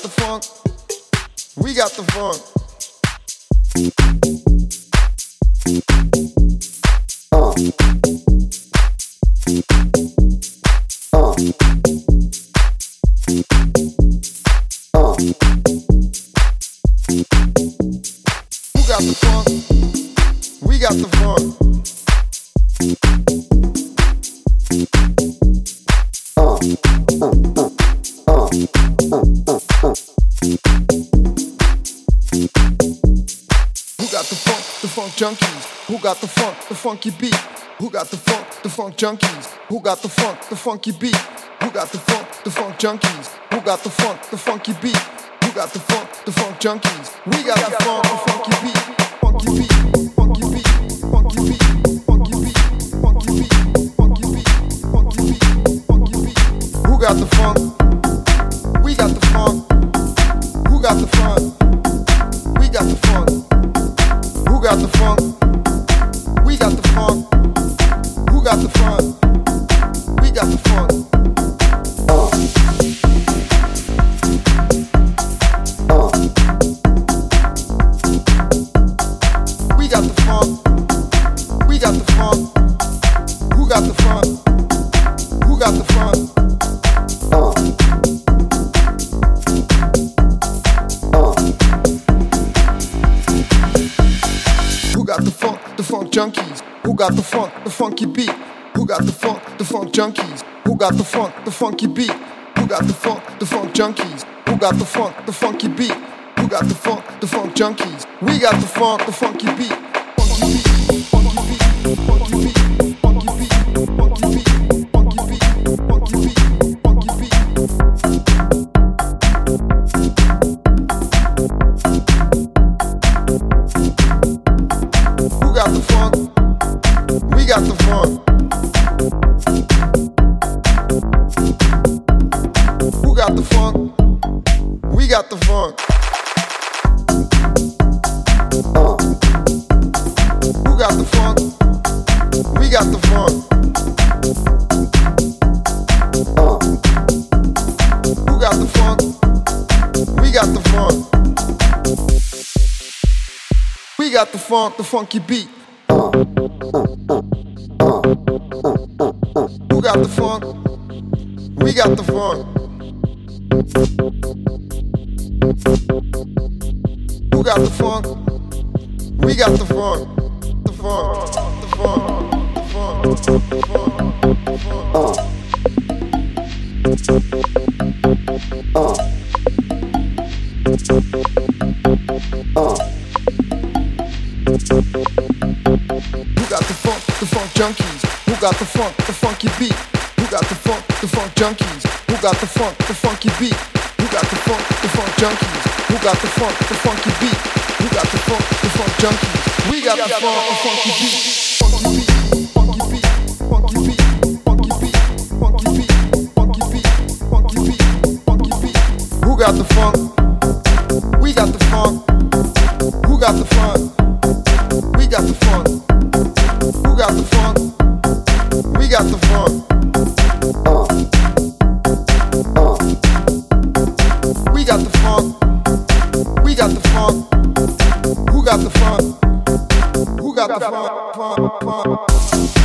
the funk? We got the funk. Who got the funk? We got the funk. Junkies. Who got the funk? The funky beat. Who got the funk? The funk junkies. Who got the funk? The funky beat. Who got the funk? The funk junkies. Who got the funk? The funky beat. Who got the funk? The funk junkies. We got the funk, the funky beat. Funky beat. Funky beat. Funky beat. Funky beat. Funky beat. Funky beat. Funky beat. Funky beat. Who got the funk? We got the funk. Who got the funk? We got the funk. Got the funk? We got the funk. Who got the funk? Junkies. Who got the funk? The funky beat. Who got the funk? The funk junkies. Who got the funk? The funky beat. Who got the funk? The funk junkies. Who got the funk? The funky beat. Who got the funk? The funk junkies. We got the funk, the funky beat. Got the funk. Who got the funk? We got the funk. Who got the funk? We got the funk. We got the funk, the funky beat. Who got the funk? We got the funk. Who got the funk? We got the funk. The funk. The funk. The funk. The. The funk. The funk? Got the funk? The funky beat. Who got the funk? The funk junkies. Who got the funk? The funky beat the funk junkies? Who got the funk, the funky beat? Who got the funk, the funk junkies? We got, the funk, the funky beat. Funky beat, funky beat, funky beat, funky beat, funky beat, funky beat, funky beat. Who got the funk? We got the funk. Who got the funk? We got the funk. Who got the funk? We got the funk. Oh. Got the funk. Who got the funk? Who got the funk? funk, funk?